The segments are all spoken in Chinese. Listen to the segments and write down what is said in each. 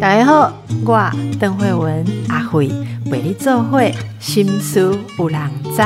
大家好，我邓慧文阿慧为你做会心思有人知。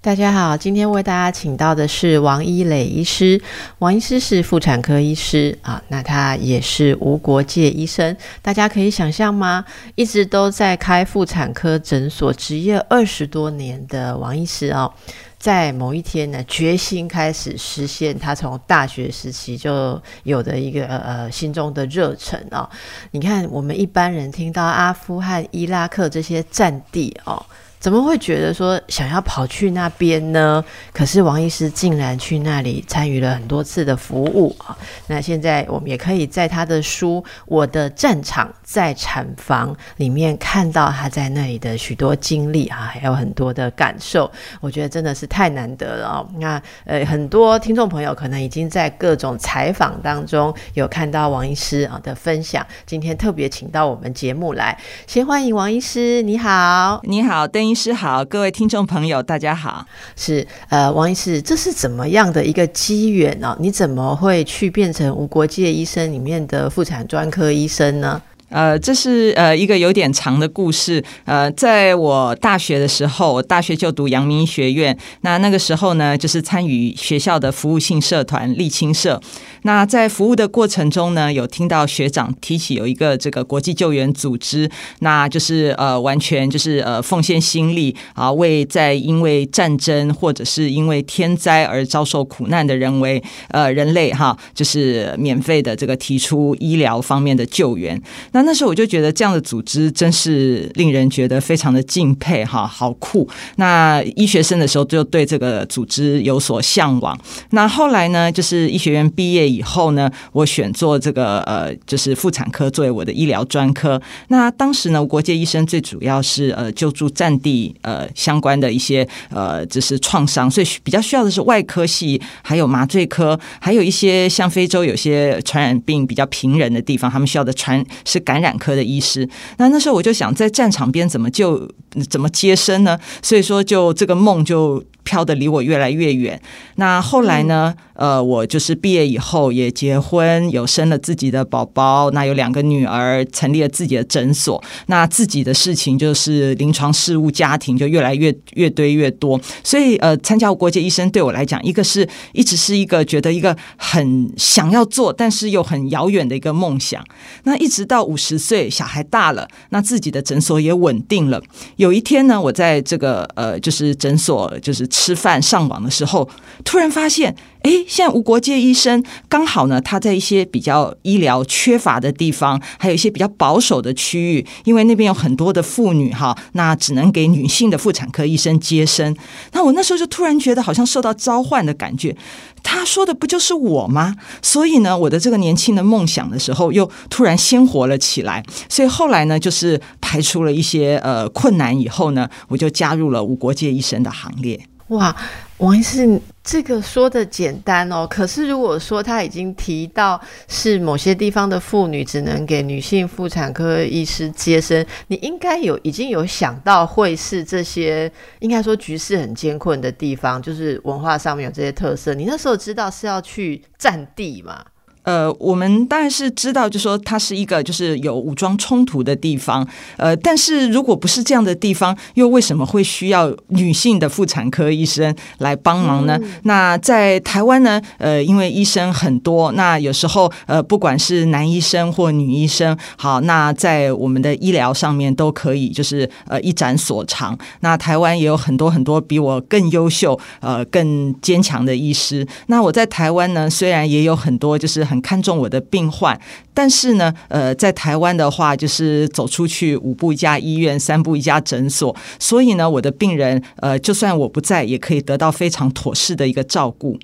大家好，今天为大家请到的是王一磊医师。王医师是妇产科医师啊，那他也是无国界医生。大家可以想象吗？一直都在开妇产科诊所，执业二十多年的王医师哦。在某一天呢，决心开始实现他从大学时期就有的一个呃心中的热忱哦。你看，我们一般人听到阿富汗、伊拉克这些战地哦。怎么会觉得说想要跑去那边呢？可是王医师竟然去那里参与了很多次的服务啊！那现在我们也可以在他的书《我的战场在产房》里面看到他在那里的许多经历啊，还有很多的感受。我觉得真的是太难得了哦。那呃，很多听众朋友可能已经在各种采访当中有看到王医师啊的分享。今天特别请到我们节目来，先欢迎王医师，你好，你好，邓。医师好，各位听众朋友，大家好。是呃，王医师，这是怎么样的一个机缘呢？你怎么会去变成无国界医生里面的妇产专科医生呢？呃，这是呃一个有点长的故事。呃，在我大学的时候，我大学就读阳明医学院。那那个时候呢，就是参与学校的服务性社团立青社。那在服务的过程中呢，有听到学长提起有一个这个国际救援组织，那就是呃完全就是呃奉献心力啊，为在因为战争或者是因为天灾而遭受苦难的人为呃人类哈，就是免费的这个提出医疗方面的救援。那那时候我就觉得这样的组织真是令人觉得非常的敬佩哈，好酷。那医学生的时候就对这个组织有所向往。那后来呢，就是医学院毕业以后呢，我选做这个呃，就是妇产科作为我的医疗专科。那当时呢，国界医生最主要是呃救助战地呃相关的一些呃就是创伤，所以比较需要的是外科系，还有麻醉科，还有一些像非洲有些传染病比较平人的地方，他们需要的传是。感染科的医师，那那时候我就想在战场边怎么就怎么接生呢？所以说，就这个梦就。飘的离我越来越远。那后来呢？呃，我就是毕业以后也结婚，有生了自己的宝宝，那有两个女儿，成立了自己的诊所。那自己的事情就是临床事务、家庭就越来越越堆越多。所以，呃，参加国际医生对我来讲，一个是一直是一个觉得一个很想要做，但是又很遥远的一个梦想。那一直到五十岁，小孩大了，那自己的诊所也稳定了。有一天呢，我在这个呃，就是诊所就是。吃饭上网的时候，突然发现，哎，现在无国界医生刚好呢，他在一些比较医疗缺乏的地方，还有一些比较保守的区域，因为那边有很多的妇女哈，那只能给女性的妇产科医生接生。那我那时候就突然觉得好像受到召唤的感觉，他说的不就是我吗？所以呢，我的这个年轻的梦想的时候，又突然鲜活了起来。所以后来呢，就是排除了一些呃困难以后呢，我就加入了无国界医生的行列。哇，王医师，这个说的简单哦。可是如果说他已经提到是某些地方的妇女只能给女性妇产科医师接生，你应该有已经有想到会是这些，应该说局势很艰困的地方，就是文化上面有这些特色。你那时候知道是要去占地吗？呃，我们当然是知道，就说它是一个就是有武装冲突的地方。呃，但是如果不是这样的地方，又为什么会需要女性的妇产科医生来帮忙呢？那在台湾呢？呃，因为医生很多，那有时候呃，不管是男医生或女医生，好，那在我们的医疗上面都可以就是呃一展所长。那台湾也有很多很多比我更优秀、呃更坚强的医师。那我在台湾呢，虽然也有很多就是很看重我的病患，但是呢，呃，在台湾的话，就是走出去五步一家医院，三步一家诊所，所以呢，我的病人，呃，就算我不在，也可以得到非常妥适的一个照顾。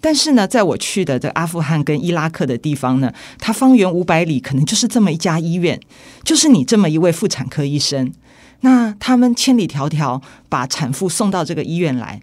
但是呢，在我去的这阿富汗跟伊拉克的地方呢，它方圆五百里，可能就是这么一家医院，就是你这么一位妇产科医生，那他们千里迢迢把产妇送到这个医院来。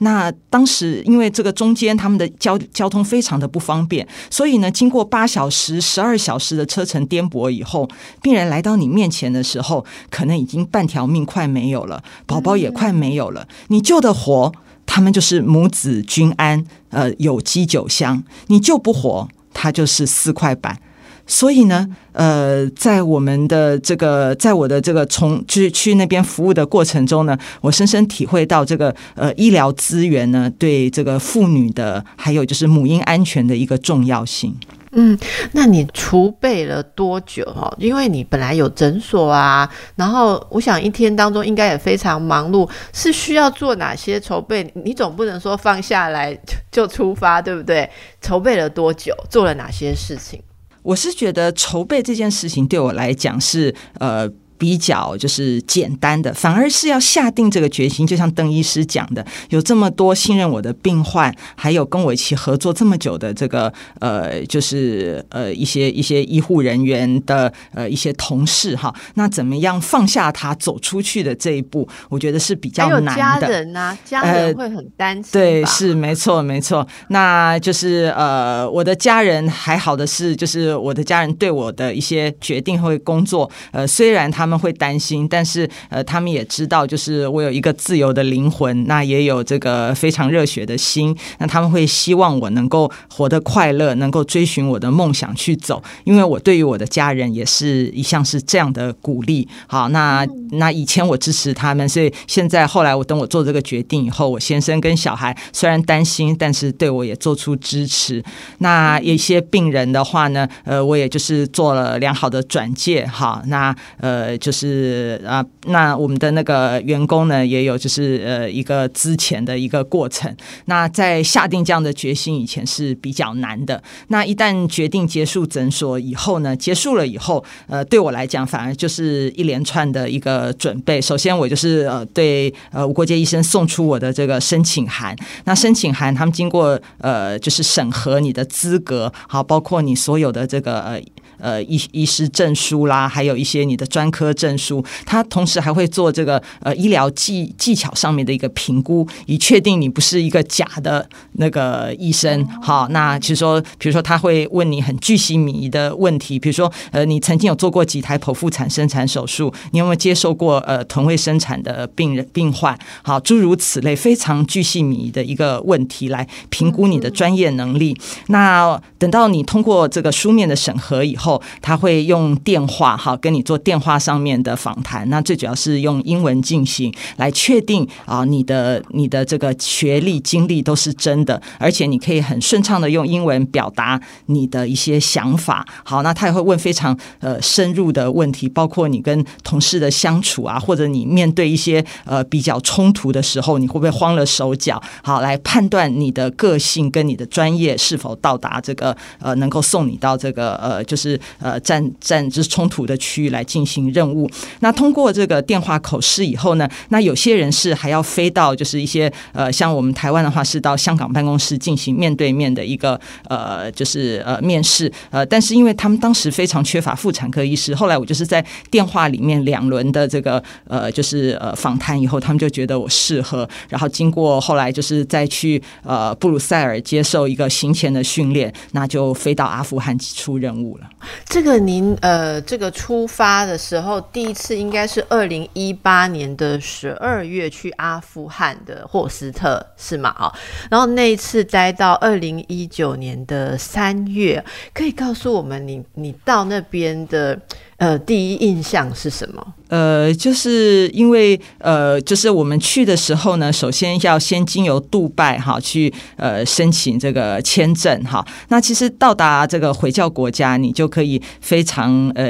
那当时因为这个中间他们的交交通非常的不方便，所以呢，经过八小时、十二小时的车程颠簸以后，病人来到你面前的时候，可能已经半条命快没有了，宝宝也快没有了。你救的活，他们就是母子均安，呃，有机酒香，你救不活，他就是四块板。所以呢，呃，在我们的这个，在我的这个从就是去那边服务的过程中呢，我深深体会到这个呃医疗资源呢对这个妇女的，还有就是母婴安全的一个重要性。嗯，那你储备了多久哈？因为你本来有诊所啊，然后我想一天当中应该也非常忙碌，是需要做哪些筹备？你总不能说放下来就出发，对不对？筹备了多久？做了哪些事情？我是觉得筹备这件事情对我来讲是呃。比较就是简单的，反而是要下定这个决心。就像邓医师讲的，有这么多信任我的病患，还有跟我一起合作这么久的这个呃，就是呃一些一些医护人员的呃一些同事哈，那怎么样放下他走出去的这一步？我觉得是比较难的。家人啊，家人会很担心。对，是没错没错。那就是呃，我的家人还好的是，就是我的家人对我的一些决定会工作，呃，虽然他。他们会担心，但是呃，他们也知道，就是我有一个自由的灵魂，那也有这个非常热血的心，那他们会希望我能够活得快乐，能够追寻我的梦想去走。因为我对于我的家人也是一向是这样的鼓励。好，那那以前我支持他们，所以现在后来我等我做这个决定以后，我先生跟小孩虽然担心，但是对我也做出支持。那一些病人的话呢，呃，我也就是做了良好的转介。好，那呃。就是啊，那我们的那个员工呢，也有就是呃一个之前的一个过程。那在下定这样的决心以前是比较难的。那一旦决定结束诊所以后呢，结束了以后，呃，对我来讲反而就是一连串的一个准备。首先，我就是呃对呃吴国杰医生送出我的这个申请函。那申请函他们经过呃就是审核你的资格，好，包括你所有的这个呃。呃，医医师证书啦，还有一些你的专科证书，他同时还会做这个呃医疗技技巧上面的一个评估，以确定你不是一个假的那个医生。好，那其实说，比如说他会问你很巨细靡的问题，比如说呃，你曾经有做过几台剖腹产生产手术？你有没有接受过呃臀位生产的病人病患？好，诸如此类非常巨细靡的一个问题来评估你的专业能力。那等到你通过这个书面的审核以后。他会用电话哈跟你做电话上面的访谈，那最主要是用英文进行来确定啊你的你的这个学历经历都是真的，而且你可以很顺畅的用英文表达你的一些想法。好，那他也会问非常呃深入的问题，包括你跟同事的相处啊，或者你面对一些呃比较冲突的时候，你会不会慌了手脚？好，来判断你的个性跟你的专业是否到达这个呃能够送你到这个呃就是。呃，战战就是冲突的区域来进行任务。那通过这个电话口试以后呢，那有些人是还要飞到，就是一些呃，像我们台湾的话是到香港办公室进行面对面的一个呃，就是呃面试。呃，但是因为他们当时非常缺乏妇产科医师，后来我就是在电话里面两轮的这个呃，就是呃访谈以后，他们就觉得我适合。然后经过后来就是再去呃布鲁塞尔接受一个行前的训练，那就飞到阿富汗出任务了。这个您呃，这个出发的时候，第一次应该是二零一八年的十二月去阿富汗的霍斯特是吗？啊，然后那一次待到二零一九年的三月，可以告诉我们你你到那边的。呃，第一印象是什么？呃，就是因为呃，就是我们去的时候呢，首先要先经由杜拜哈去呃申请这个签证哈。那其实到达这个回教国家，你就可以非常呃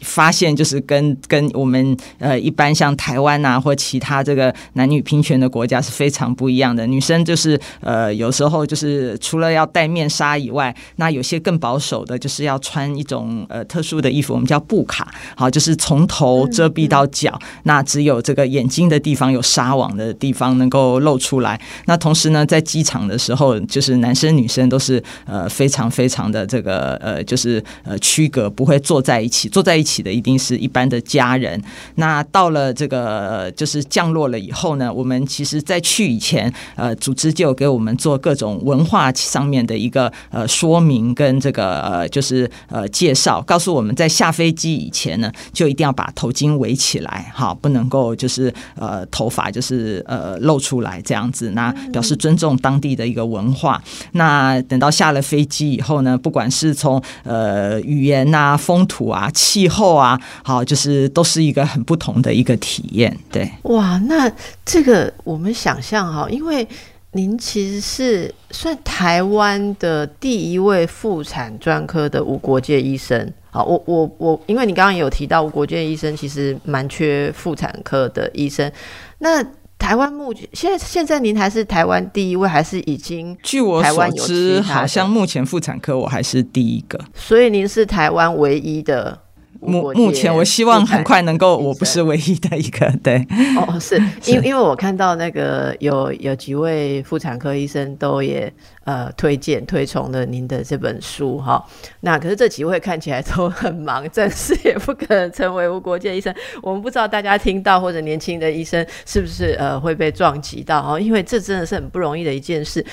发现，就是跟跟我们呃一般像台湾啊或其他这个男女平权的国家是非常不一样的。女生就是呃有时候就是除了要戴面纱以外，那有些更保守的，就是要穿一种呃特殊的衣服，我们叫布。卡好，就是从头遮蔽到脚，那只有这个眼睛的地方有纱网的地方能够露出来。那同时呢，在机场的时候，就是男生女生都是呃非常非常的这个呃，就是呃区隔，不会坐在一起。坐在一起的一定是一般的家人。那到了这个就是降落了以后呢，我们其实在去以前，呃，组织就给我们做各种文化上面的一个呃说明跟这个呃就是呃介绍，告诉我们在下飞机。以前呢，就一定要把头巾围起来，哈，不能够就是呃头发就是呃露出来这样子，那表示尊重当地的一个文化。那等到下了飞机以后呢，不管是从呃语言啊、风土啊、气候啊，好，就是都是一个很不同的一个体验。对，哇，那这个我们想象哈，因为您其实是算台湾的第一位妇产专科的无国界医生。好，我我我，因为你刚刚有提到无国健医生其实蛮缺妇产科的医生，那。台湾目前现在现在您还是台湾第一位，还是已经？据我所知，好像目前妇产科我还是第一个。所以您是台湾唯一的。目目前，我希望很快能够，我不是唯一的一个，对。哦，是 因为因为我看到那个有有几位妇产科医生都也呃推荐推崇了您的这本书哈。那可是这几位看起来都很忙，暂时也不可能成为无国界医生。我们不知道大家听到或者年轻的医生是不是呃会被撞击到哦，因为这真的是很不容易的一件事。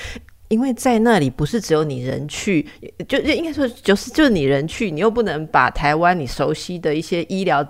因为在那里不是只有你人去，就就应该说就是就是你人去，你又不能把台湾你熟悉的一些医疗。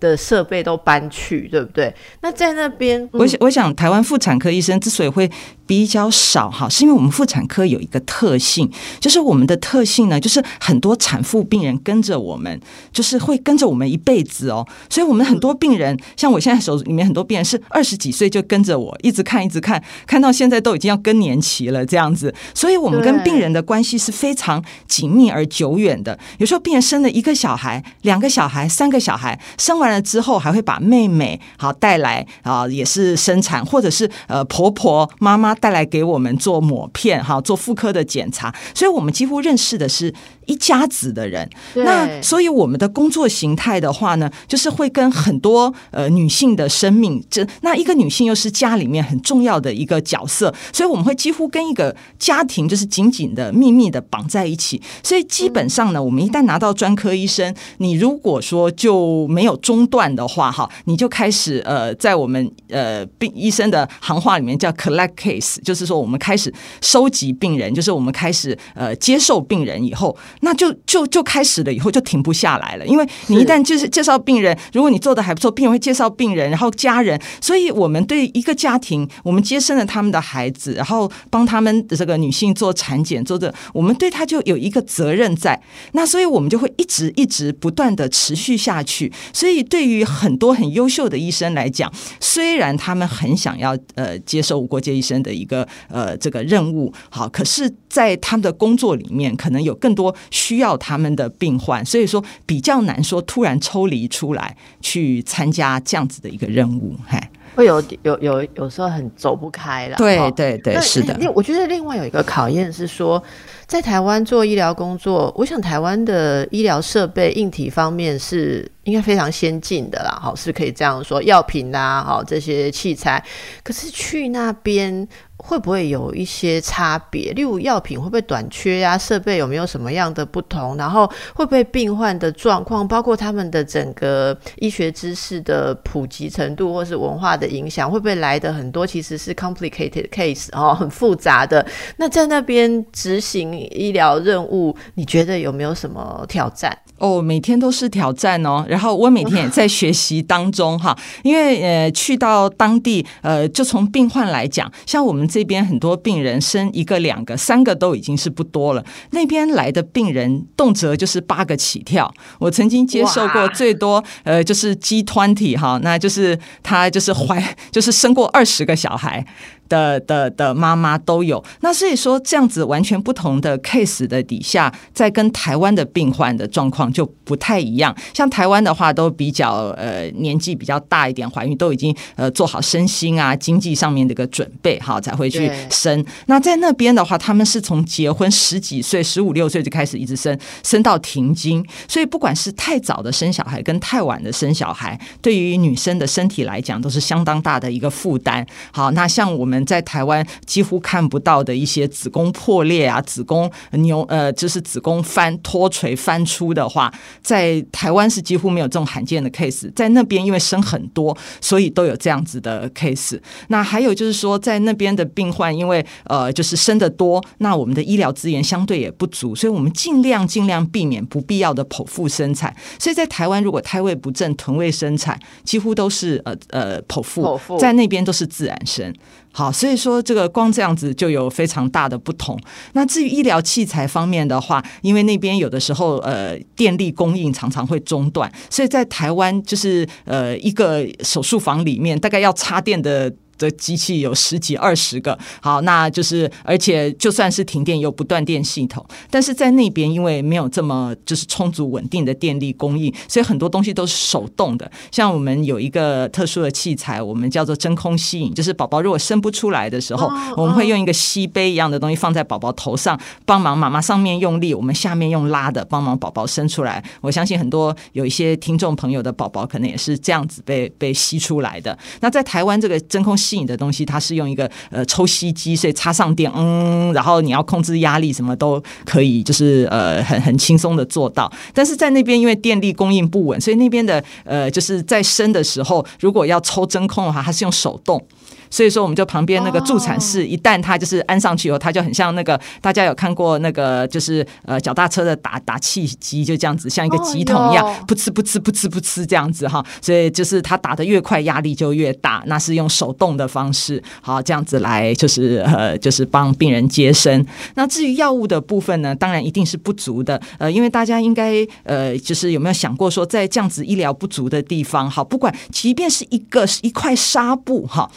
的设备都搬去，对不对？那在那边，我想，我想台湾妇产科医生之所以会比较少哈，是因为我们妇产科有一个特性，就是我们的特性呢，就是很多产妇病人跟着我们，就是会跟着我们一辈子哦。所以，我们很多病人，像我现在手里面很多病人是二十几岁就跟着我，一直看，一直看，看到现在都已经要更年期了这样子。所以，我们跟病人的关系是非常紧密而久远的。有时候，病人生了一个小孩、两个小孩、三个小孩，生完。了之后还会把妹妹好带来啊，也是生产，或者是呃婆婆妈妈带来给我们做抹片哈，做妇科的检查，所以我们几乎认识的是。一家子的人，那所以我们的工作形态的话呢，就是会跟很多呃女性的生命，这那一个女性又是家里面很重要的一个角色，所以我们会几乎跟一个家庭就是紧紧的、密密的绑在一起。所以基本上呢，我们一旦拿到专科医生，你如果说就没有中断的话，哈，你就开始呃，在我们呃病医生的行话里面叫 collect case，就是说我们开始收集病人，就是我们开始呃接受病人以后。那就就就开始了，以后就停不下来了。因为你一旦就是介绍病人，如果你做的还不错，病人会介绍病人，然后家人。所以我们对一个家庭，我们接生了他们的孩子，然后帮他们这个女性做产检，做的，我们对她就有一个责任在。那所以我们就会一直一直不断的持续下去。所以对于很多很优秀的医生来讲，虽然他们很想要呃接受无国界医生的一个呃这个任务，好，可是在他们的工作里面，可能有更多。需要他们的病患，所以说比较难说突然抽离出来去参加这样子的一个任务，嘿，会有有有有时候很走不开了。对对对，是的。我觉得另外有一个考验是说，在台湾做医疗工作，我想台湾的医疗设备硬体方面是应该非常先进的啦，好是可以这样说，药品啊，好这些器材，可是去那边。会不会有一些差别？例如药品会不会短缺呀？设备有没有什么样的不同？然后会不会病患的状况，包括他们的整个医学知识的普及程度，或是文化的影响，会不会来的很多？其实是 complicated case 哦，很复杂的。那在那边执行医疗任务，你觉得有没有什么挑战？哦，每天都是挑战哦。然后我每天也在学习当中哈，因为呃，去到当地呃，就从病患来讲，像我们。这边很多病人生一个、两个、三个都已经是不多了。那边来的病人动辄就是八个起跳。我曾经接受过最多，呃，就是 G twenty 哈，那就是他就是怀，就是生过二十个小孩。的的的妈妈都有，那所以说这样子完全不同的 case 的底下，在跟台湾的病患的状况就不太一样。像台湾的话，都比较呃年纪比较大一点，怀孕都已经呃做好身心啊经济上面的一个准备，好才会去生。那在那边的话，他们是从结婚十几岁、十五六岁就开始一直生，生到停经。所以不管是太早的生小孩跟太晚的生小孩，对于女生的身体来讲都是相当大的一个负担。好，那像我们。在台湾几乎看不到的一些子宫破裂啊、子宫扭呃，就是子宫翻脱垂翻出的话，在台湾是几乎没有这种罕见的 case，在那边因为生很多，所以都有这样子的 case。那还有就是说，在那边的病患因为呃就是生的多，那我们的医疗资源相对也不足，所以我们尽量尽量避免不必要的剖腹生产。所以在台湾，如果胎位不正、臀位生产，几乎都是呃呃剖腹，在那边都是自然生。好，所以说这个光这样子就有非常大的不同。那至于医疗器材方面的话，因为那边有的时候呃电力供应常常会中断，所以在台湾就是呃一个手术房里面大概要插电的。的机器有十几二十个，好，那就是而且就算是停电有不断电系统，但是在那边因为没有这么就是充足稳定的电力供应，所以很多东西都是手动的。像我们有一个特殊的器材，我们叫做真空吸引，就是宝宝如果生不出来的时候，我们会用一个吸杯一样的东西放在宝宝头上，帮忙妈妈上面用力，我们下面用拉的帮忙宝宝生出来。我相信很多有一些听众朋友的宝宝可能也是这样子被被吸出来的。那在台湾这个真空吸吸引的东西，它是用一个呃抽吸机，所以插上电，嗯，然后你要控制压力，什么都可以，就是呃很很轻松的做到。但是在那边，因为电力供应不稳，所以那边的呃就是在生的时候，如果要抽真空的话，它是用手动。所以说，我们就旁边那个助产室，一旦它就是安上去以后，它就很像那个大家有看过那个就是呃脚踏车的打打气机，就这样子，像一个机筒一样，噗呲噗呲噗呲噗呲这样子哈。所以就是它打的越快，压力就越大。那是用手动的方式，好这样子来就是呃就是帮病人接生。那至于药物的部分呢，当然一定是不足的。呃，因为大家应该呃就是有没有想过说，在这样子医疗不足的地方，好，不管即便是一个一块纱布哈。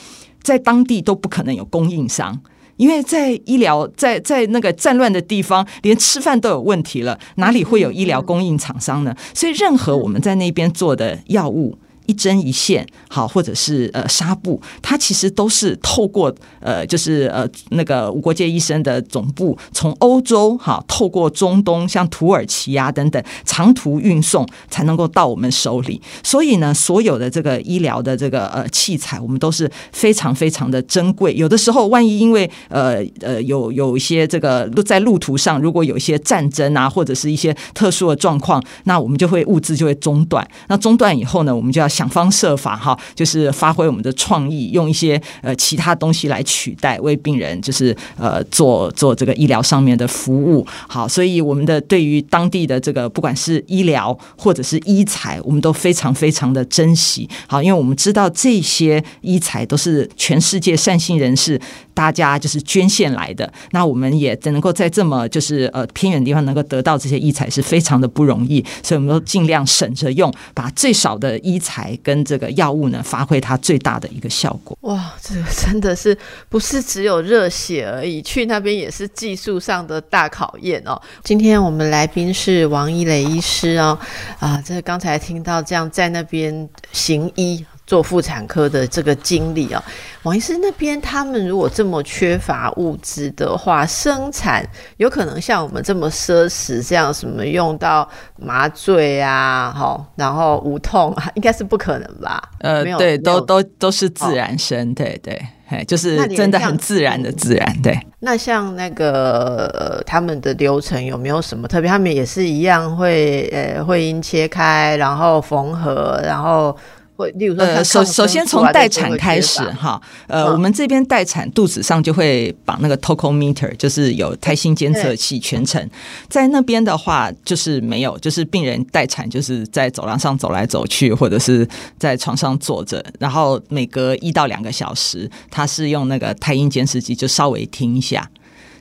在当地都不可能有供应商，因为在医疗在在那个战乱的地方，连吃饭都有问题了，哪里会有医疗供应厂商呢？所以，任何我们在那边做的药物。一针一线，好，或者是呃纱布，它其实都是透过呃，就是呃那个无国界医生的总部，从欧洲哈，透过中东，像土耳其啊等等长途运送，才能够到我们手里。所以呢，所有的这个医疗的这个呃器材，我们都是非常非常的珍贵。有的时候，万一因为呃呃有有一些这个路在路途上，如果有一些战争啊，或者是一些特殊的状况，那我们就会物资就会中断。那中断以后呢，我们就要。想方设法哈，就是发挥我们的创意，用一些呃其他东西来取代，为病人就是呃做做这个医疗上面的服务。好，所以我们的对于当地的这个不管是医疗或者是医材，我们都非常非常的珍惜。好，因为我们知道这些医材都是全世界善心人士。大家就是捐献来的，那我们也能够在这么就是呃偏远地方能够得到这些医材是非常的不容易，所以我们都尽量省着用，把最少的医材跟这个药物呢发挥它最大的一个效果。哇，这个真的是不是只有热血而已，去那边也是技术上的大考验哦。今天我们来宾是王一磊医师哦，啊，这刚才听到这样在那边行医。做妇产科的这个经历啊，王医师那边他们如果这么缺乏物资的话，生产有可能像我们这么奢侈，这样什么用到麻醉啊，哈，然后无痛啊，应该是不可能吧？呃，对，都都都是自然生，对对，哎，就是真的很自然的自然，对。那像那个他们的流程有没有什么特别？他们也是一样会呃会阴切开，然后缝合，然后。会，例如说，呃，首首先从待产开始哈，呃，我们这边待产肚子上就会绑那个 tocometer，就是有胎心监测器，全程在那边的话就是没有，就是病人待产就是在走廊上走来走去，或者是在床上坐着，然后每隔一到两个小时，他是用那个胎音监视器就稍微听一下。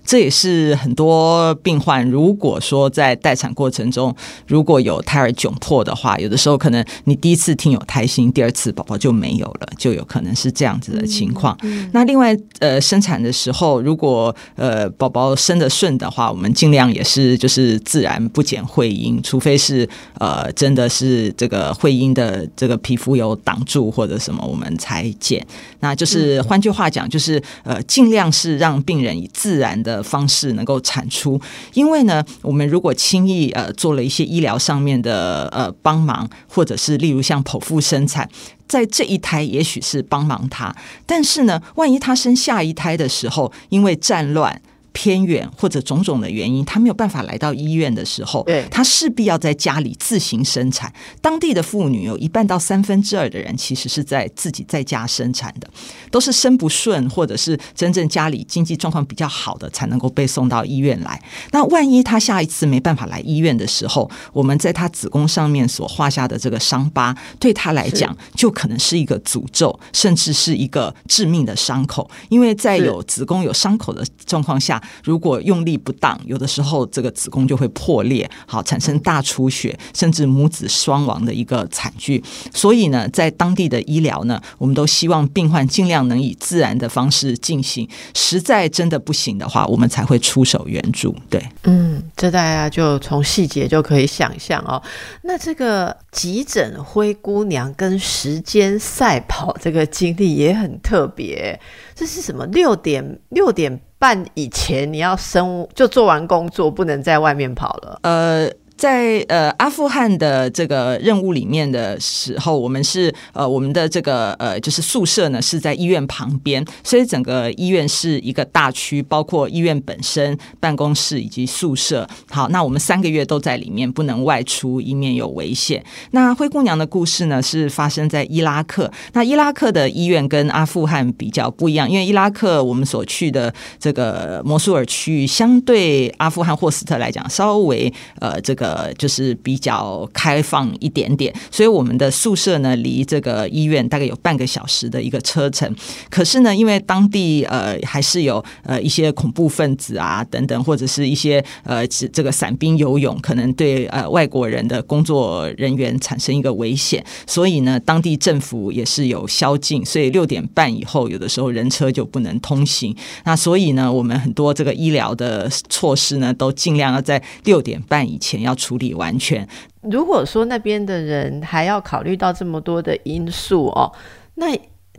这也是很多病患，如果说在待产过程中，如果有胎儿窘迫的话，有的时候可能你第一次听有胎心，第二次宝宝就没有了，就有可能是这样子的情况。那另外，呃，生产的时候，如果呃宝宝生的顺的话，我们尽量也是就是自然不减会阴，除非是呃真的是这个会阴的这个皮肤有挡住或者什么，我们才减。那就是换句话讲，就是呃尽量是让病人以自然的。的方式能够产出。因为呢，我们如果轻易呃做了一些医疗上面的呃帮忙，或者是例如像剖腹生产。在这一胎，也许是帮忙他，但是呢，万一他生下一胎的时候，因为战乱。偏远或者种种的原因，他没有办法来到医院的时候，对，他势必要在家里自行生产。当地的妇女有一半到三分之二的人，其实是在自己在家生产的，都是生不顺，或者是真正家里经济状况比较好的，才能够被送到医院来。那万一他下一次没办法来医院的时候，我们在他子宫上面所画下的这个伤疤，对他来讲就可能是一个诅咒，甚至是一个致命的伤口。因为在有子宫有伤口的状况下，如果用力不当，有的时候这个子宫就会破裂，好产生大出血，甚至母子双亡的一个惨剧。所以呢，在当地的医疗呢，我们都希望病患尽量能以自然的方式进行。实在真的不行的话，我们才会出手援助。对，嗯，这大家就从细节就可以想象哦。那这个急诊灰姑娘跟时间赛跑这个经历也很特别。这是什么？六点六点半以前你要生就做完工作，不能在外面跑了。呃。在呃阿富汗的这个任务里面的时候，我们是呃我们的这个呃就是宿舍呢是在医院旁边，所以整个医院是一个大区，包括医院本身、办公室以及宿舍。好，那我们三个月都在里面，不能外出，以免有危险。那灰姑娘的故事呢是发生在伊拉克，那伊拉克的医院跟阿富汗比较不一样，因为伊拉克我们所去的这个摩苏尔区域，相对阿富汗霍斯特来讲，稍微呃这个。呃，就是比较开放一点点，所以我们的宿舍呢，离这个医院大概有半个小时的一个车程。可是呢，因为当地呃还是有呃一些恐怖分子啊等等，或者是一些呃这个伞兵游泳，可能对呃外国人的工作人员产生一个危险，所以呢，当地政府也是有宵禁，所以六点半以后有的时候人车就不能通行。那所以呢，我们很多这个医疗的措施呢，都尽量要在六点半以前要。处理完全。如果说那边的人还要考虑到这么多的因素哦，那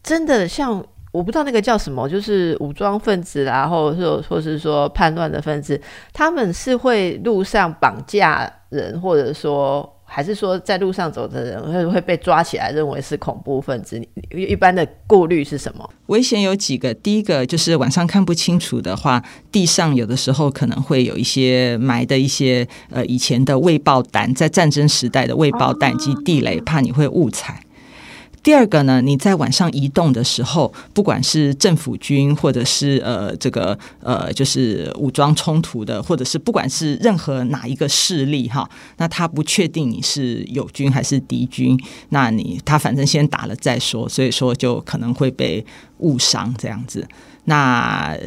真的像我不知道那个叫什么，就是武装分子啦，或者说或是说叛乱的分子，他们是会路上绑架人，或者说。还是说，在路上走的人会会被抓起来，认为是恐怖分子？一般的顾虑是什么？危险有几个，第一个就是晚上看不清楚的话，地上有的时候可能会有一些埋的一些呃以前的未爆弹，在战争时代的未爆弹及地雷，怕你会误踩。第二个呢，你在晚上移动的时候，不管是政府军，或者是呃这个呃就是武装冲突的，或者是不管是任何哪一个势力哈，那他不确定你是友军还是敌军，那你他反正先打了再说，所以说就可能会被误伤这样子。那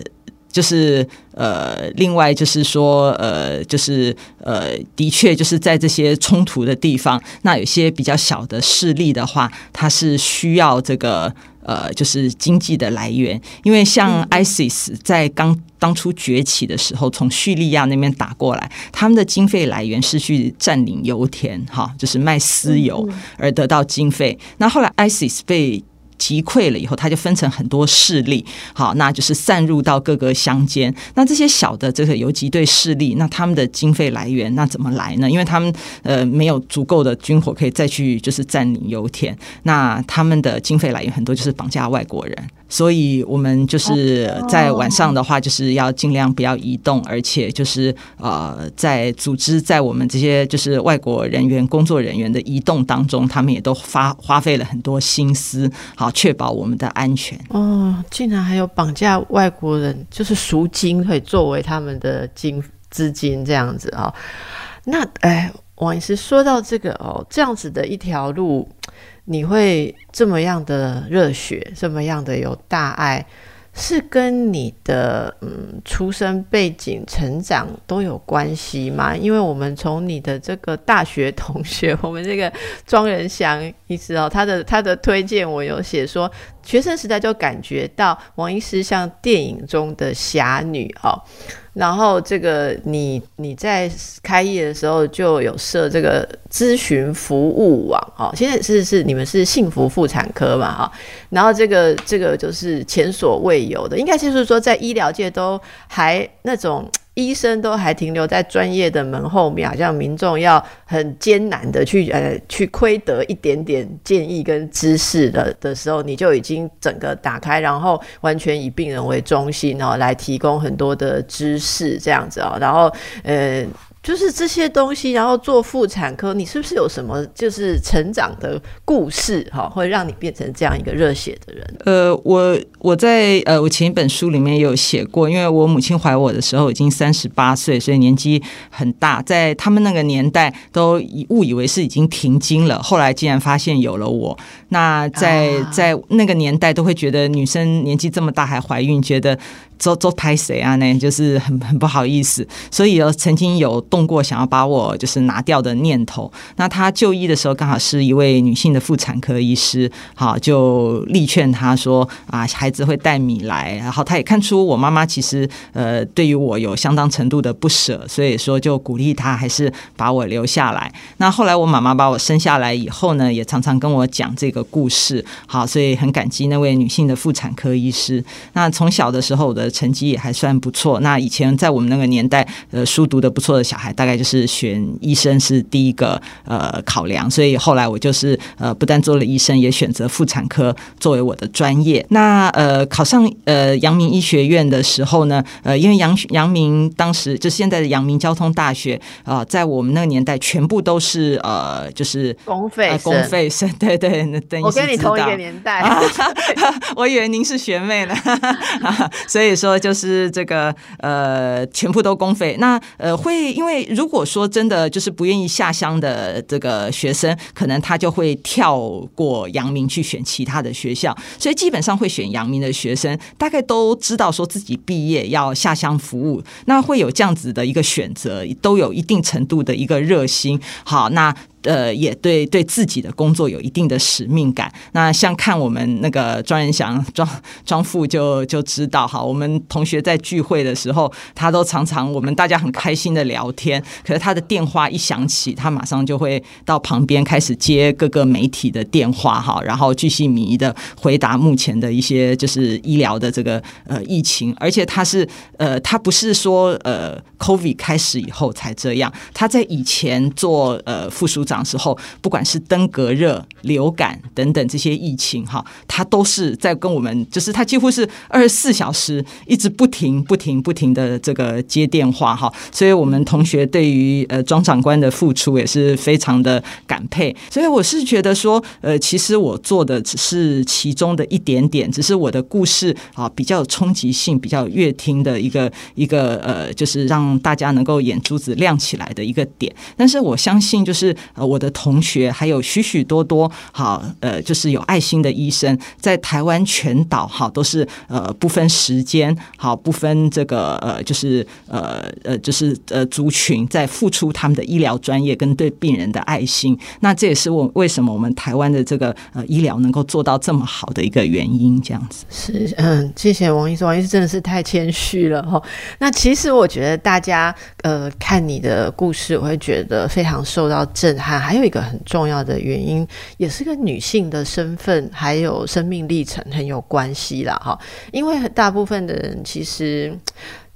就是呃，另外就是说呃，就是呃，的确就是在这些冲突的地方，那有些比较小的势力的话，它是需要这个呃，就是经济的来源，因为像 ISIS 在刚当初崛起的时候，从叙利亚那边打过来，他们的经费来源是去占领油田，哈，就是卖私油而得到经费。那后来 ISIS 被击溃了以后，他就分成很多势力，好，那就是散入到各个乡间。那这些小的这个游击队势力，那他们的经费来源那怎么来呢？因为他们呃没有足够的军火可以再去就是占领油田，那他们的经费来源很多就是绑架外国人。所以我们就是在晚上的话，就是要尽量不要移动，而且就是呃，在组织在我们这些就是外国人员工作人员的移动当中，他们也都花花费了很多心思，好确保我们的安全。哦，竟然还有绑架外国人，就是赎金可以作为他们的金资金这样子啊？那哎，王医师说到这个哦，这样子的一条路。你会这么样的热血，这么样的有大爱，是跟你的嗯出生背景、成长都有关系吗？因为我们从你的这个大学同学，我们这个庄仁祥医师哦，他的他的推荐我有写说，学生时代就感觉到王医师像电影中的侠女哦。然后这个你你在开业的时候就有设这个咨询服务网哦，现在是是你们是幸福妇产科嘛哈，然后这个这个就是前所未有的，应该就是说在医疗界都还那种。医生都还停留在专业的门后面，好像民众要很艰难的去呃去窥得一点点建议跟知识的的时候，你就已经整个打开，然后完全以病人为中心哦，来提供很多的知识这样子哦，然后呃。就是这些东西，然后做妇产科，你是不是有什么就是成长的故事哈，会让你变成这样一个热血的人？呃，我我在呃我前一本书里面也有写过，因为我母亲怀我的时候已经三十八岁，所以年纪很大，在他们那个年代都误以为是已经停经了，后来竟然发现有了我。那在在那个年代都会觉得女生年纪这么大还怀孕，觉得。做做拍谁啊？那就是很很不好意思，所以有曾经有动过想要把我就是拿掉的念头。那他就医的时候刚好是一位女性的妇产科医师，好就力劝他说啊，孩子会带米来。然后他也看出我妈妈其实呃对于我有相当程度的不舍，所以说就鼓励他还是把我留下来。那后来我妈妈把我生下来以后呢，也常常跟我讲这个故事。好，所以很感激那位女性的妇产科医师。那从小的时候的。成绩也还算不错。那以前在我们那个年代，呃，书读的不错的小孩，大概就是选医生是第一个呃考量。所以后来我就是呃，不但做了医生，也选择妇产科作为我的专业。那呃，考上呃阳明医学院的时候呢，呃，因为阳阳明当时就现在的阳明交通大学啊，在我们那个年代全部都是呃，就是公费公费生。对对，那等我跟你同一个年代，我以为您是学妹呢，所以。说就是这个呃，全部都公费。那呃，会因为如果说真的就是不愿意下乡的这个学生，可能他就会跳过阳明去选其他的学校。所以基本上会选阳明的学生，大概都知道说自己毕业要下乡服务，那会有这样子的一个选择，都有一定程度的一个热心。好，那。呃，也对对自己的工作有一定的使命感。那像看我们那个庄仁祥庄庄副就就知道哈，我们同学在聚会的时候，他都常常我们大家很开心的聊天。可是他的电话一响起，他马上就会到旁边开始接各个媒体的电话哈，然后巨细靡的回答目前的一些就是医疗的这个呃疫情。而且他是呃，他不是说呃，COVID 开始以后才这样，他在以前做呃副署长。时候，不管是登革热、流感等等这些疫情，哈，他都是在跟我们，就是他几乎是二十四小时一直不停、不停、不停的这个接电话，哈。所以，我们同学对于呃庄长官的付出也是非常的感佩。所以，我是觉得说，呃，其实我做的只是其中的一点点，只是我的故事啊比较有冲击性、比较乐听的一个一个呃，就是让大家能够眼珠子亮起来的一个点。但是，我相信就是。我的同学还有许许多多好呃，就是有爱心的医生，在台湾全岛哈都是呃不分时间好不分这个呃就是呃呃就是呃族群在付出他们的医疗专业跟对病人的爱心。那这也是我为什么我们台湾的这个呃医疗能够做到这么好的一个原因。这样子是嗯，谢谢王医生，王医生真的是太谦虚了哈。那其实我觉得大家呃看你的故事，我会觉得非常受到震撼。还有一个很重要的原因，也是跟女性的身份还有生命历程很有关系啦。哈。因为大部分的人其实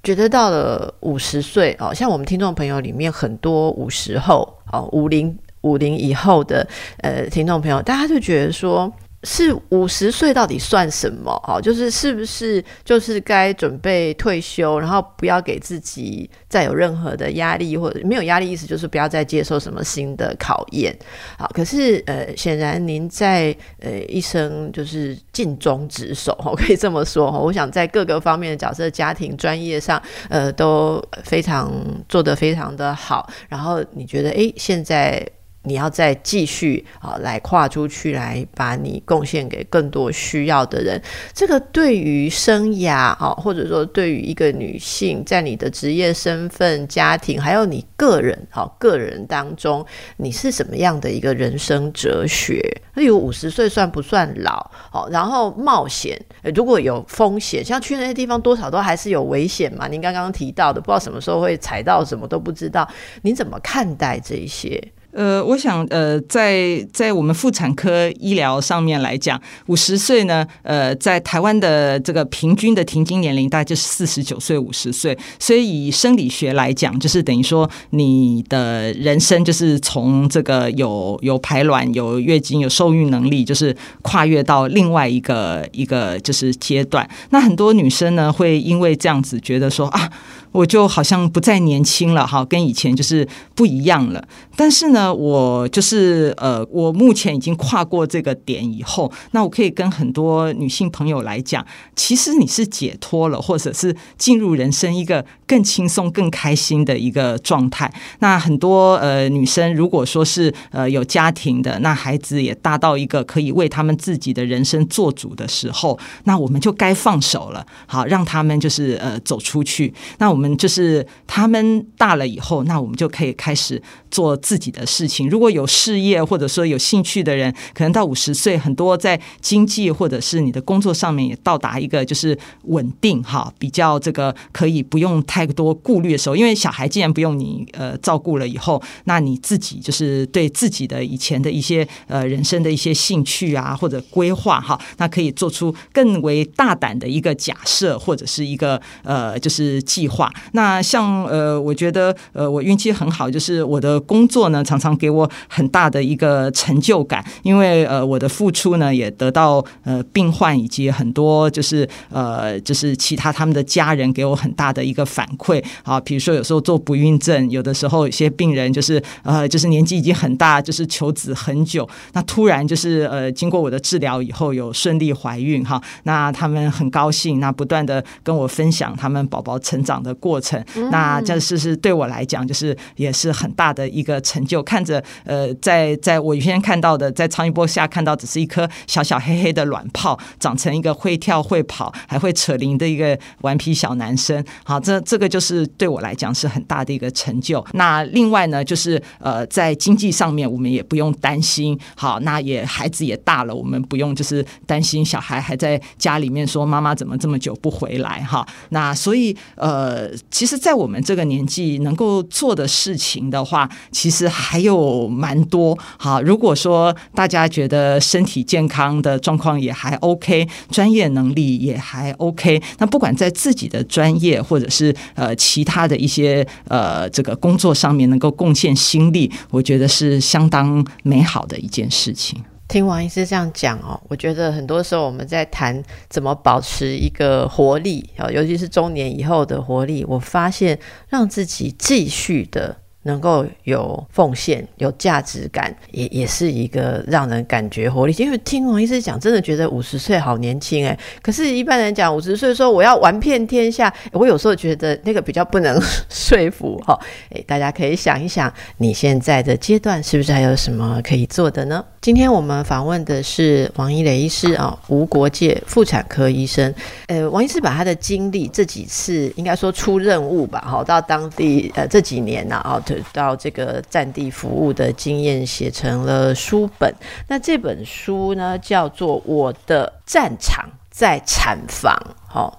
觉得到了五十岁哦，像我们听众朋友里面很多五十后哦，五零五零以后的呃听众朋友，大家就觉得说。是五十岁到底算什么？哦，就是是不是就是该准备退休，然后不要给自己再有任何的压力，或者没有压力，意思就是不要再接受什么新的考验。好，可是呃，显然您在呃一生就是尽忠职守，我可以这么说哈。我想在各个方面的角色、家庭、专业上，呃，都非常做得非常的好。然后你觉得，哎，现在。你要再继续啊，来跨出去，来把你贡献给更多需要的人。这个对于生涯啊，或者说对于一个女性，在你的职业身份、家庭，还有你个人啊，个人当中，你是什么样的一个人生哲学？例如五十岁算不算老？哦，然后冒险，如果有风险，像去那些地方，多少都还是有危险嘛。您刚刚提到的，不知道什么时候会踩到什么都不知道，您怎么看待这一些？呃，我想，呃，在在我们妇产科医疗上面来讲，五十岁呢，呃，在台湾的这个平均的停经年龄大概就是四十九岁、五十岁，所以以生理学来讲，就是等于说你的人生就是从这个有有排卵、有月经、有受孕能力，就是跨越到另外一个一个就是阶段。那很多女生呢，会因为这样子觉得说啊。我就好像不再年轻了哈，跟以前就是不一样了。但是呢，我就是呃，我目前已经跨过这个点以后，那我可以跟很多女性朋友来讲，其实你是解脱了，或者是进入人生一个更轻松、更开心的一个状态。那很多呃女生，如果说是呃有家庭的，那孩子也大到一个可以为他们自己的人生做主的时候，那我们就该放手了，好让他们就是呃走出去。那我。我们就是他们大了以后，那我们就可以开始做自己的事情。如果有事业或者说有兴趣的人，可能到五十岁，很多在经济或者是你的工作上面也到达一个就是稳定哈，比较这个可以不用太多顾虑的时候。因为小孩既然不用你呃照顾了以后，那你自己就是对自己的以前的一些呃人生的一些兴趣啊或者规划哈，那可以做出更为大胆的一个假设或者是一个呃就是计划。那像呃，我觉得呃，我运气很好，就是我的工作呢，常常给我很大的一个成就感，因为呃，我的付出呢，也得到呃病患以及很多就是呃，就是其他他们的家人给我很大的一个反馈啊。比如说有时候做不孕症，有的时候有些病人就是呃，就是年纪已经很大，就是求子很久，那突然就是呃，经过我的治疗以后有顺利怀孕哈，那他们很高兴，那不断的跟我分享他们宝宝成长的。过程，那这是是对我来讲，就是也是很大的一个成就。看着呃，在在我原先看到的，在苍蝇波下看到，只是一颗小小黑黑的卵泡，长成一个会跳会跑还会扯铃的一个顽皮小男生。好，这这个就是对我来讲是很大的一个成就。那另外呢，就是呃，在经济上面，我们也不用担心。好，那也孩子也大了，我们不用就是担心小孩还在家里面说妈妈怎么这么久不回来哈。那所以呃。其实，在我们这个年纪能够做的事情的话，其实还有蛮多。好，如果说大家觉得身体健康的状况也还 OK，专业能力也还 OK，那不管在自己的专业或者是呃其他的一些呃这个工作上面能够贡献心力，我觉得是相当美好的一件事情。听王医师这样讲哦，我觉得很多时候我们在谈怎么保持一个活力啊，尤其是中年以后的活力，我发现让自己继续的。能够有奉献、有价值感，也也是一个让人感觉活力。因为听王医师讲，真的觉得五十岁好年轻哎。可是，一般人讲五十岁说我要玩遍天下，我有时候觉得那个比较不能说服哈。哎，大家可以想一想，你现在的阶段是不是还有什么可以做的呢？今天我们访问的是王一磊医师啊，无国界妇产科医生。呃，王医师把他的经历这几次应该说出任务吧，好到当地呃这几年呢啊。到这个战地服务的经验写成了书本，那这本书呢叫做《我的战场在产房》。好，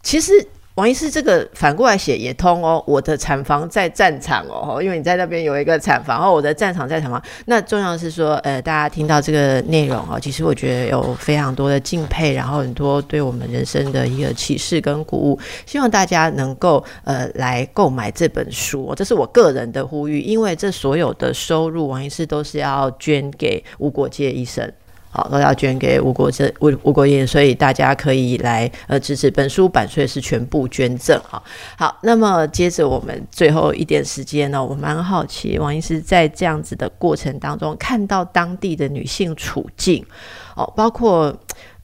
其实。王医师，这个反过来写也通哦。我的产房在战场哦，因为你在那边有一个产房，然后我的战场在产房。那重要是说，呃，大家听到这个内容哦，其实我觉得有非常多的敬佩，然后很多对我们人生的一个启示跟鼓舞。希望大家能够呃来购买这本书，这是我个人的呼吁，因为这所有的收入，王医师都是要捐给无国界医生。好，都要捐给吴国这吴吴国业，所以大家可以来呃支持本书版税是全部捐赠哈。好，那么接着我们最后一点时间呢，我蛮好奇王医师在这样子的过程当中，看到当地的女性处境哦，包括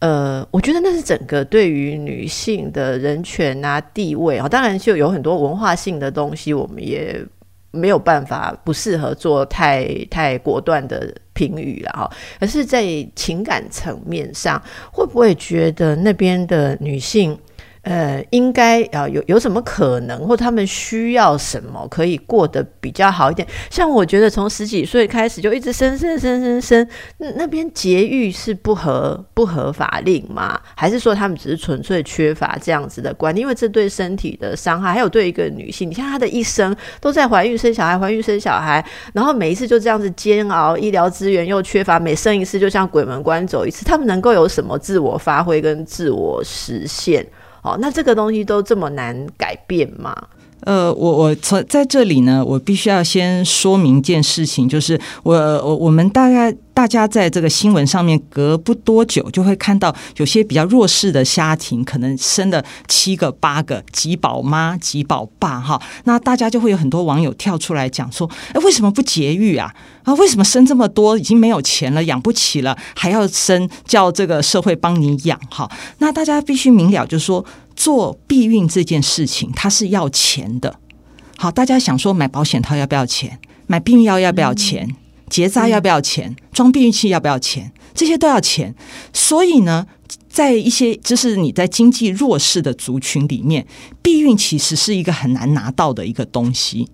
呃，我觉得那是整个对于女性的人权啊地位啊，当然就有很多文化性的东西，我们也。没有办法，不适合做太太果断的评语了哈。而是，在情感层面上，会不会觉得那边的女性？呃，应该啊，有有什么可能，或他们需要什么，可以过得比较好一点？像我觉得从十几岁开始就一直生生生生生，那边节育是不合不合法令吗？还是说他们只是纯粹缺乏这样子的观念？因为这对身体的伤害，还有对一个女性，你看她的一生都在怀孕生小孩，怀孕生小孩，然后每一次就这样子煎熬，医疗资源又缺乏，每生一次就像鬼门关走一次，他们能够有什么自我发挥跟自我实现？哦，那这个东西都这么难改变吗？呃，我我从在这里呢，我必须要先说明一件事情，就是我我我们大概大家在这个新闻上面隔不多久就会看到有些比较弱势的家庭，可能生了七个八个几宝妈几宝爸哈，那大家就会有很多网友跳出来讲说，哎，为什么不节育啊？啊，为什么生这么多已经没有钱了，养不起了，还要生叫这个社会帮你养哈？那大家必须明了，就是说。做避孕这件事情，它是要钱的。好，大家想说买保险套要不要钱？买避孕药要不要钱？结扎要不要钱？装避孕器要不要钱？这些都要钱。所以呢，在一些就是你在经济弱势的族群里面，避孕其实是一个很难拿到的一个东西。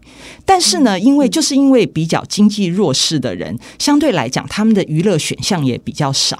但是呢，因为就是因为比较经济弱势的人，相对来讲，他们的娱乐选项也比较少。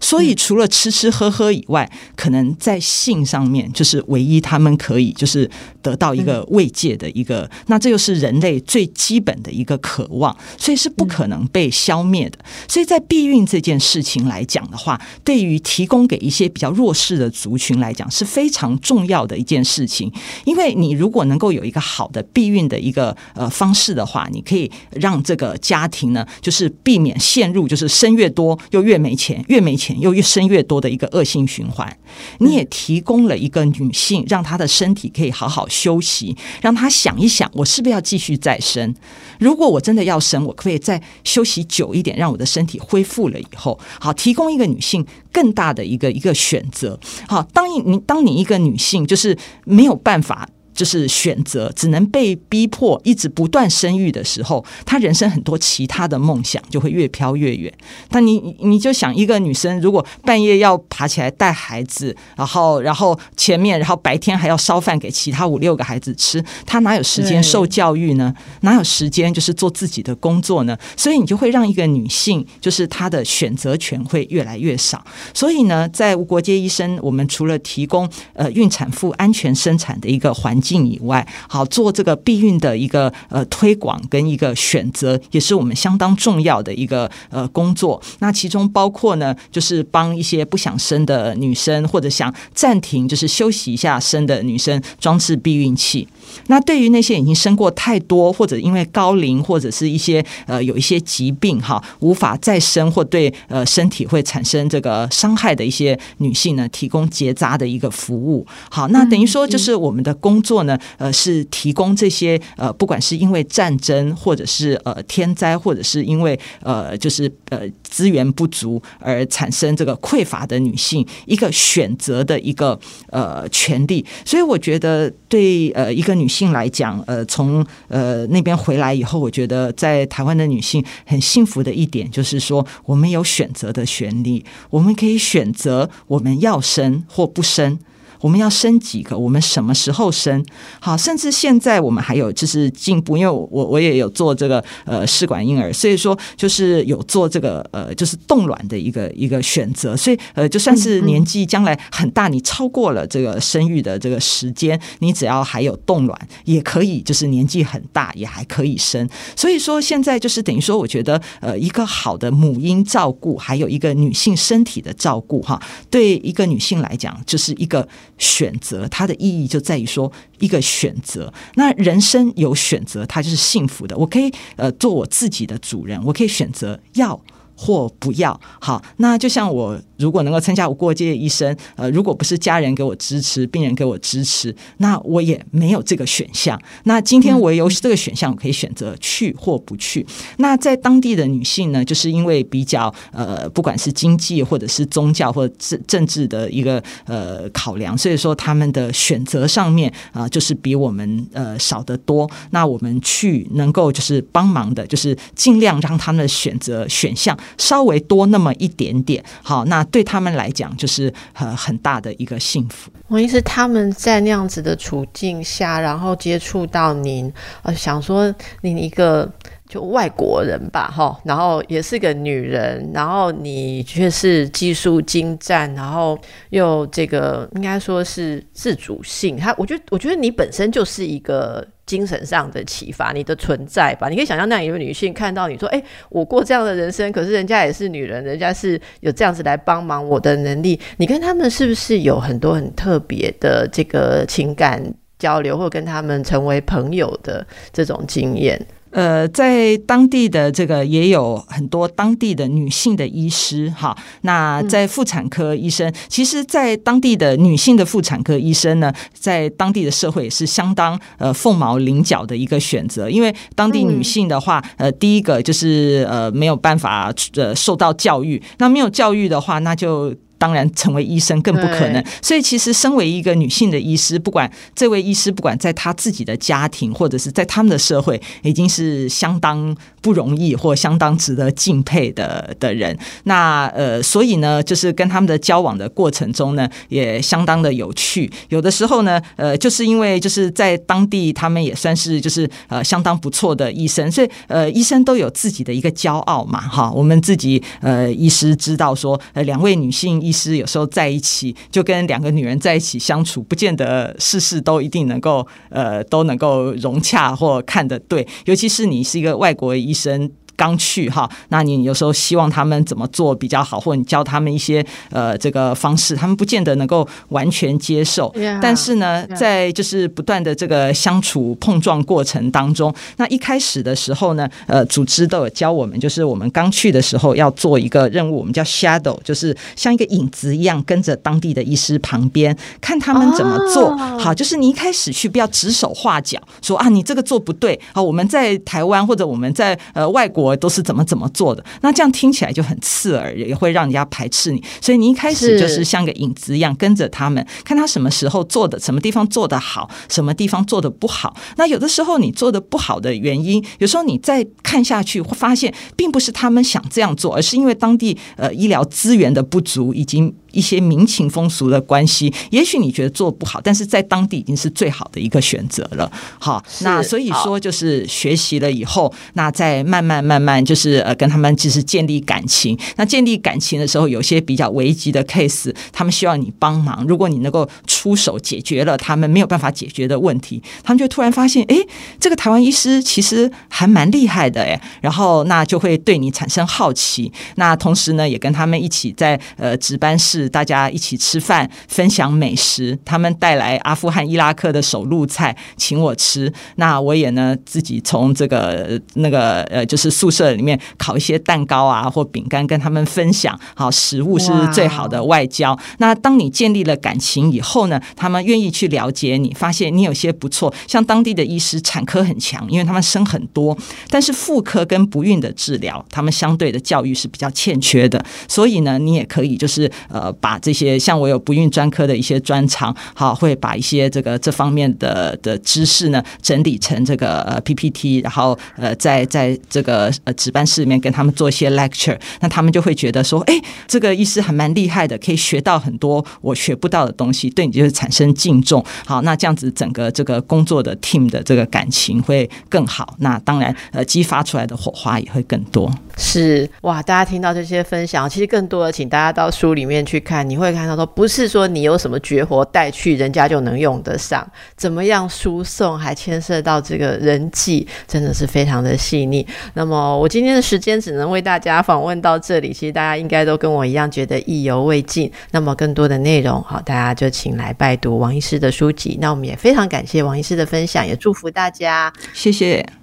所以，除了吃吃喝喝以外，可能在性上面就是唯一他们可以就是得到一个慰藉的一个，那这又是人类最基本的一个渴望，所以是不可能被消灭的。所以在避孕这件事情来讲的话，对于提供给一些比较弱势的族群来讲是非常重要的一件事情。因为你如果能够有一个好的避孕的一个呃方式的话，你可以让这个家庭呢，就是避免陷入就是生越多又越没钱，越没钱。又越生越多的一个恶性循环，你也提供了一个女性，让她的身体可以好好休息，让她想一想，我是不是要继续再生？如果我真的要生，我可以再休息久一点，让我的身体恢复了以后，好，提供一个女性更大的一个一个选择。好，当你当你一个女性就是没有办法。就是选择只能被逼迫一直不断生育的时候，她人生很多其他的梦想就会越飘越远。但你你就想，一个女生如果半夜要爬起来带孩子，然后然后前面然后白天还要烧饭给其他五六个孩子吃，她哪有时间受教育呢？哪有时间就是做自己的工作呢？所以你就会让一个女性就是她的选择权会越来越少。所以呢，在无国界医生，我们除了提供呃孕产妇安全生产的一个环境。境以外，好做这个避孕的一个呃推广跟一个选择，也是我们相当重要的一个呃工作。那其中包括呢，就是帮一些不想生的女生，或者想暂停就是休息一下生的女生装置避孕器。那对于那些已经生过太多，或者因为高龄或者是一些呃有一些疾病哈，无法再生或对呃身体会产生这个伤害的一些女性呢，提供结扎的一个服务。好，那等于说就是我们的工作。后呢，呃，是提供这些呃，不管是因为战争，或者是呃天灾，或者是因为呃，就是呃资源不足而产生这个匮乏的女性一个选择的一个呃权利。所以我觉得，对呃一个女性来讲，呃，从呃那边回来以后，我觉得在台湾的女性很幸福的一点就是说，我们有选择的权利，我们可以选择我们要生或不生。我们要生几个？我们什么时候生？好，甚至现在我们还有就是进步，因为我我也有做这个呃试管婴儿，所以说就是有做这个呃就是冻卵的一个一个选择，所以呃就算是年纪将来很大，你超过了这个生育的这个时间，你只要还有冻卵，也可以就是年纪很大也还可以生。所以说现在就是等于说，我觉得呃一个好的母婴照顾，还有一个女性身体的照顾哈，对一个女性来讲，就是一个。选择它的意义就在于说一个选择。那人生有选择，它就是幸福的。我可以呃做我自己的主人，我可以选择要或不要。好，那就像我如果能够参加我过界医生，呃，如果不是家人给我支持，病人给我支持，那我也没有这个选项。那今天我有这个选项，我可以选择去或不去。那在当地的女性呢，就是因为比较呃，不管是经济或者是宗教或者政政治的一个呃考量，所以说他们的选择上面啊，就是比我们呃少得多。那我们去能够就是帮忙的，就是尽量让他们的选择选项稍微多那么一点点。好，那对他们来讲就是呃很大的一个幸福。王医师他们在那样子的处境下，然后接触到您，呃，想说您一个。就外国人吧，哈，然后也是个女人，然后你却是技术精湛，然后又这个应该说是自主性。他，我觉得，我觉得你本身就是一个精神上的启发，你的存在吧。你可以想象，那一位女性看到你说，哎，我过这样的人生，可是人家也是女人，人家是有这样子来帮忙我的能力。你跟他们是不是有很多很特别的这个情感交流，或跟他们成为朋友的这种经验？呃，在当地的这个也有很多当地的女性的医师哈。那在妇产科医生，其实，在当地的女性的妇产科医生呢，在当地的社会也是相当呃凤毛麟角的一个选择。因为当地女性的话，呃，第一个就是呃没有办法呃受到教育，那没有教育的话，那就。当然，成为医生更不可能。所以，其实身为一个女性的医师，不管这位医师，不管在她自己的家庭，或者是在他们的社会，已经是相当不容易或相当值得敬佩的的人。那呃，所以呢，就是跟他们的交往的过程中呢，也相当的有趣。有的时候呢，呃，就是因为就是在当地，他们也算是就是呃相当不错的医生，所以呃，医生都有自己的一个骄傲嘛，哈。我们自己呃，医师知道说，呃，两位女性。医师有时候在一起，就跟两个女人在一起相处，不见得事事都一定能够呃都能够融洽或看得对，尤其是你是一个外国医生。刚去哈，那你有时候希望他们怎么做比较好，或者你教他们一些呃这个方式，他们不见得能够完全接受。但是呢，在就是不断的这个相处碰撞过程当中，那一开始的时候呢，呃，组织都有教我们，就是我们刚去的时候要做一个任务，我们叫 shadow，就是像一个影子一样跟着当地的医师旁边看他们怎么做。好，就是你一开始去不要指手画脚，说啊你这个做不对。好，我们在台湾或者我们在呃外国。我都是怎么怎么做的，那这样听起来就很刺耳，也会让人家排斥你。所以你一开始就是像个影子一样跟着他们，看他什么时候做的，什么地方做的好，什么地方做的不好。那有的时候你做的不好的原因，有时候你再看下去会发现，并不是他们想这样做，而是因为当地呃医疗资源的不足，已经。一些民情风俗的关系，也许你觉得做不好，但是在当地已经是最好的一个选择了。好，那所以说就是学习了以后，那再慢慢慢慢就是呃跟他们就是建立感情。那建立感情的时候，有些比较危急的 case，他们需要你帮忙。如果你能够出手解决了他们没有办法解决的问题，他们就突然发现，哎，这个台湾医师其实还蛮厉害的，哎，然后那就会对你产生好奇。那同时呢，也跟他们一起在呃值班室。大家一起吃饭，分享美食。他们带来阿富汗、伊拉克的手路菜，请我吃。那我也呢，自己从这个那个呃，就是宿舍里面烤一些蛋糕啊，或饼干，跟他们分享。好，食物是最好的外交。那当你建立了感情以后呢，他们愿意去了解你，发现你有些不错。像当地的医师，产科很强，因为他们生很多，但是妇科跟不孕的治疗，他们相对的教育是比较欠缺的。所以呢，你也可以就是呃。把这些像我有不孕专科的一些专长，好，会把一些这个这方面的的知识呢整理成这个呃 PPT，然后呃在在这个呃值班室里面跟他们做一些 lecture，那他们就会觉得说，哎，这个医师还蛮厉害的，可以学到很多我学不到的东西，对你就是产生敬重。好，那这样子整个这个工作的 team 的这个感情会更好。那当然，呃，激发出来的火花也会更多。是哇，大家听到这些分享，其实更多的，请大家到书里面去看，你会看到说，不是说你有什么绝活带去，人家就能用得上，怎么样输送，还牵涉到这个人际，真的是非常的细腻。那么我今天的时间只能为大家访问到这里，其实大家应该都跟我一样觉得意犹未尽。那么更多的内容，好，大家就请来拜读王医师的书籍。那我们也非常感谢王医师的分享，也祝福大家，谢谢。